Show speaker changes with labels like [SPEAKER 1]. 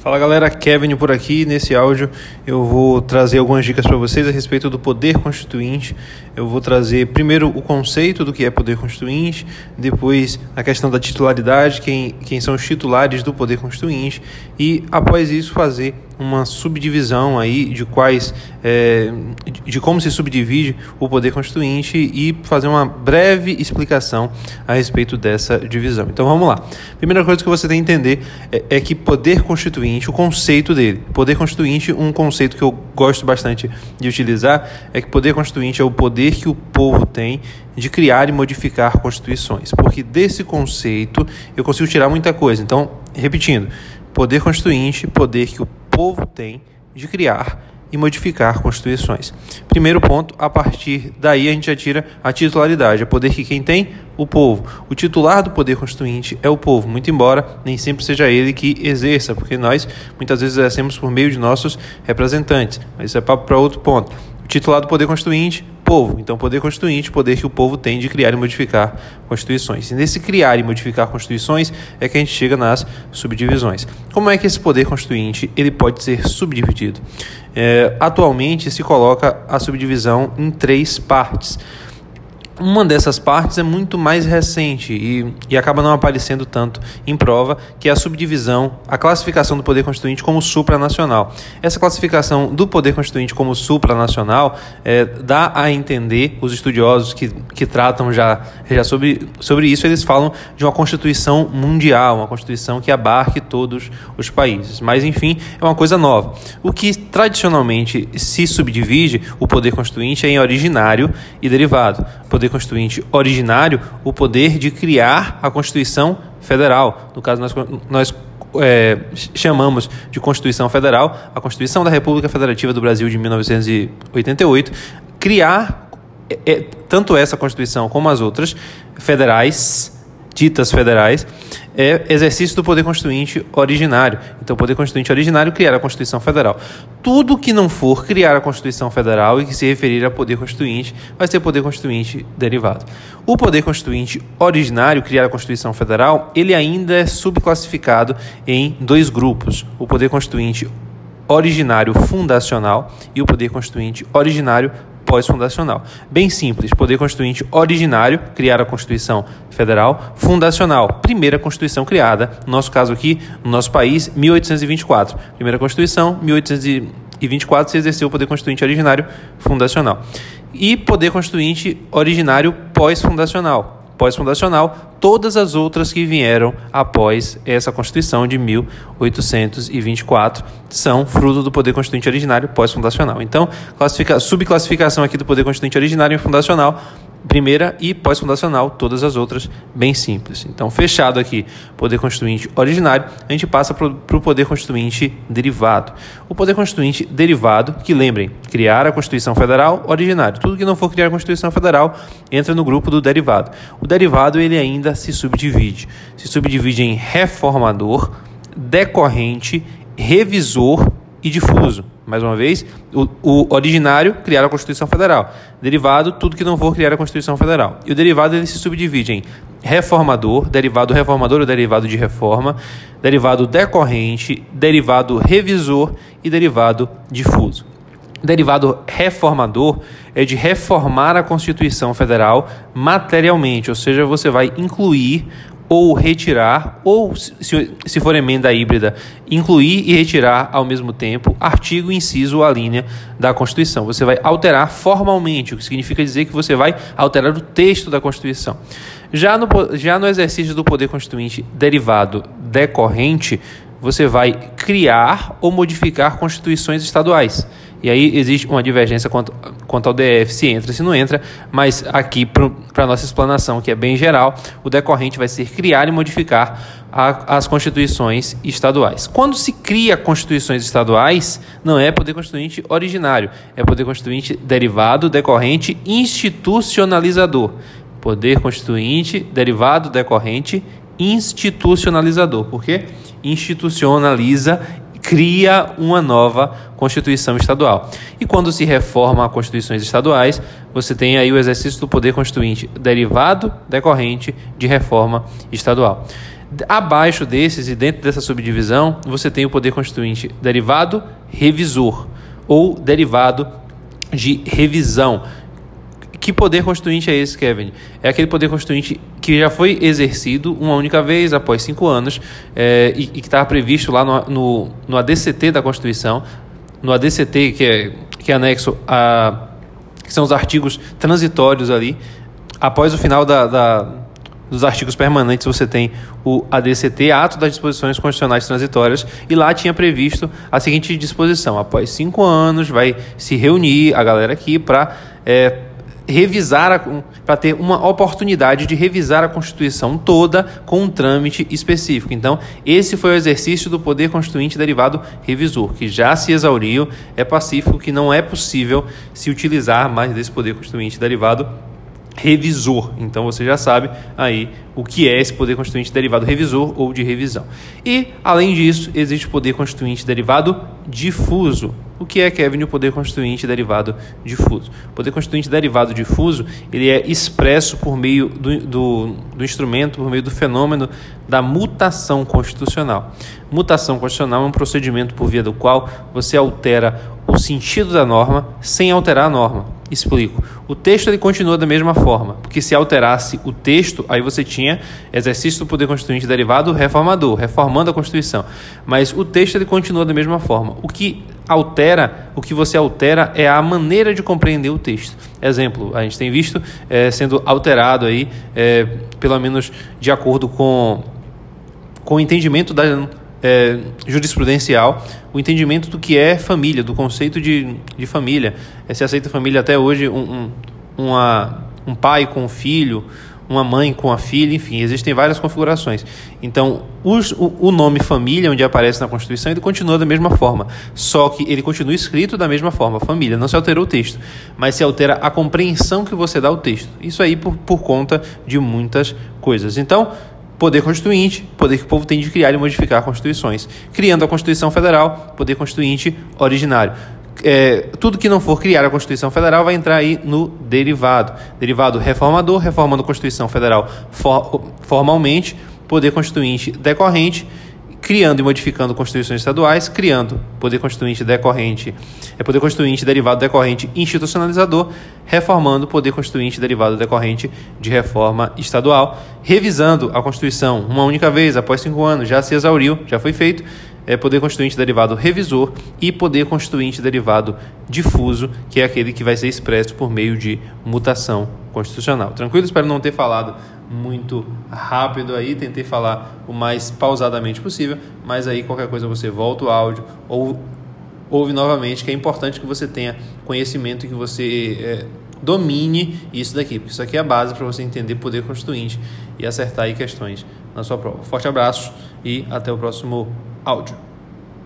[SPEAKER 1] Fala galera, Kevin por aqui. Nesse áudio eu vou trazer algumas dicas para vocês a respeito do poder constituinte. Eu vou trazer primeiro o conceito do que é poder constituinte, depois a questão da titularidade, quem, quem são os titulares do poder constituinte, e após isso fazer uma subdivisão aí de quais é, de como se subdivide o poder constituinte e fazer uma breve explicação a respeito dessa divisão. Então vamos lá. Primeira coisa que você tem que entender é, é que poder constituinte, o conceito dele, poder constituinte, um conceito que eu gosto bastante de utilizar é que poder constituinte é o poder que o povo tem de criar e modificar constituições, porque desse conceito eu consigo tirar muita coisa. Então, repetindo, poder constituinte, poder que o povo tem de criar e modificar constituições. Primeiro ponto, a partir daí a gente já tira a titularidade, é poder que quem tem? O povo. O titular do poder constituinte é o povo, muito embora nem sempre seja ele que exerça, porque nós muitas vezes exercemos por meio de nossos representantes. Mas isso é para outro ponto. O titular do poder constituinte, povo. Então, poder constituinte, poder que o povo tem de criar e modificar constituições. E nesse criar e modificar constituições é que a gente chega nas subdivisões. Como é que esse poder constituinte ele pode ser subdividido? É, atualmente se coloca a subdivisão em três partes. Uma dessas partes é muito mais recente e, e acaba não aparecendo tanto em prova, que é a subdivisão, a classificação do poder constituinte como supranacional. Essa classificação do poder constituinte como supranacional é, dá a entender, os estudiosos que, que tratam já, já sobre, sobre isso, eles falam de uma constituição mundial, uma constituição que abarque todos os países. Mas, enfim, é uma coisa nova. O que tradicionalmente se subdivide, o poder constituinte, é em originário e derivado. Poder poder constituinte originário o poder de criar a Constituição Federal. No caso, nós, nós é, chamamos de Constituição Federal, a Constituição da República Federativa do Brasil de 1988, criar é, é, tanto essa Constituição como as outras federais ditas federais, é exercício do poder constituinte originário. Então, o poder constituinte originário criar a Constituição Federal. Tudo que não for criar a Constituição Federal e que se referir a poder constituinte vai ser poder constituinte derivado. O poder constituinte originário, criar a Constituição Federal, ele ainda é subclassificado em dois grupos: o poder constituinte originário fundacional e o poder constituinte originário pós-fundacional. Bem simples, poder constituinte originário, criar a Constituição Federal, fundacional, primeira Constituição criada, no nosso caso aqui, no nosso país, 1824. Primeira Constituição, 1824 se exerceu o poder constituinte originário fundacional. E poder constituinte originário pós-fundacional, pós-fundacional, todas as outras que vieram após essa Constituição de 1824 são fruto do poder constituinte originário pós-fundacional. Então, subclassificação aqui do poder constituinte originário e fundacional primeira e pós-fundacional, todas as outras bem simples. Então, fechado aqui, poder constituinte originário, a gente passa para o poder constituinte derivado. O poder constituinte derivado, que lembrem, criar a Constituição Federal originário. Tudo que não for criar a Constituição Federal entra no grupo do derivado. O derivado ele ainda se subdivide. Se subdivide em reformador, decorrente, revisor e difuso. Mais uma vez, o, o, originário, criar a Constituição Federal. Derivado, tudo que não for criar a Constituição Federal. E o derivado ele se subdivide em reformador, derivado reformador ou derivado de reforma, derivado decorrente, derivado revisor e derivado difuso. Derivado reformador é de reformar a Constituição Federal materialmente, ou seja, você vai incluir ou retirar, ou se, se for emenda híbrida, incluir e retirar ao mesmo tempo artigo, inciso ou a linha da Constituição. Você vai alterar formalmente, o que significa dizer que você vai alterar o texto da Constituição. Já no, já no exercício do poder constituinte derivado decorrente, você vai criar ou modificar constituições estaduais. E aí existe uma divergência quanto, quanto ao DF, se entra, se não entra, mas aqui, para a nossa explanação, que é bem geral, o decorrente vai ser criar e modificar a, as constituições estaduais. Quando se cria constituições estaduais, não é poder constituinte originário, é poder constituinte derivado, decorrente, institucionalizador. Poder constituinte, derivado, decorrente, institucionalizador. Por quê? Institucionaliza cria uma nova Constituição Estadual. E quando se reforma as Constituições Estaduais, você tem aí o exercício do poder constituinte derivado decorrente de reforma estadual. Abaixo desses e dentro dessa subdivisão, você tem o poder constituinte derivado revisor ou derivado de revisão. Que poder constituinte é esse, Kevin? É aquele poder constituinte que já foi exercido uma única vez após cinco anos é, e, e, que estava previsto lá no, no, no, ADCT da Constituição, no ADCT que é, que é anexo a que são os artigos transitórios ali. Após o final da, da dos artigos permanentes você tem o ADCT, Ato das Disposições Constitucionais Transitórias, e lá tinha previsto a seguinte disposição: após cinco anos vai se reunir a galera aqui para é, revisar, para ter uma oportunidade de revisar a Constituição toda com um trâmite específico. Então, esse foi o exercício do poder constituinte derivado revisor, que já se exauriu, é pacífico que não é possível se utilizar mais desse poder constituinte derivado revisor. Então você já sabe aí o que é esse poder constituinte derivado revisor ou de revisão. E, além disso, existe o poder constituinte derivado difuso. O que é, Kevin, o poder constituinte derivado difuso? O poder constituinte derivado difuso ele é expresso por meio do, do, do instrumento, por meio do fenômeno da mutação constitucional. Mutação constitucional é um procedimento por via do qual você altera o sentido da norma sem alterar a norma. Explico. O texto ele continua da mesma forma, porque se alterasse o texto, aí você tinha exercício do poder constituinte derivado reformador, reformando a Constituição. Mas o texto ele continua da mesma forma. O que altera, o que você altera é a maneira de compreender o texto. Exemplo, a gente tem visto é, sendo alterado aí, é, pelo menos de acordo com, com o entendimento da é, jurisprudencial o entendimento do que é família, do conceito de, de família. É, se aceita família até hoje um, um, uma, um pai com um filho, uma mãe com a filha, enfim, existem várias configurações. Então, os, o, o, nome família, onde aparece na Constituição, ele continua da mesma forma, só que ele continua escrito da mesma forma, família, não se alterou o texto, mas se altera a compreensão que você dá ao texto. Isso aí por, por conta de muitas coisas. Então, Poder constituinte, poder que o povo tem de criar e modificar constituições. Criando a Constituição Federal, poder constituinte originário. É, tudo que não for criar a Constituição Federal vai entrar aí no derivado. Derivado reformador, reformando a Constituição Federal for, formalmente, poder constituinte decorrente criando e modificando constituições estaduais, criando poder constituinte decorrente, é poder constituinte derivado decorrente institucionalizador, reformando poder constituinte derivado decorrente de reforma estadual, revisando a Constituição uma única vez após cinco anos, já se exauriu, já foi feito, é poder constituinte derivado revisor e poder constituinte derivado difuso, que é aquele que vai ser expresso por meio de mutação constitucional. Tranquilo? Espero não ter falado muito rápido aí, tentei falar o mais pausadamente possível, mas aí qualquer coisa você volta o áudio ou ouve novamente, que é importante que você tenha conhecimento e que você é, domine isso daqui, porque isso aqui é a base para você entender poder constituinte e acertar aí questões na sua prova. Forte abraço e até o próximo áudio.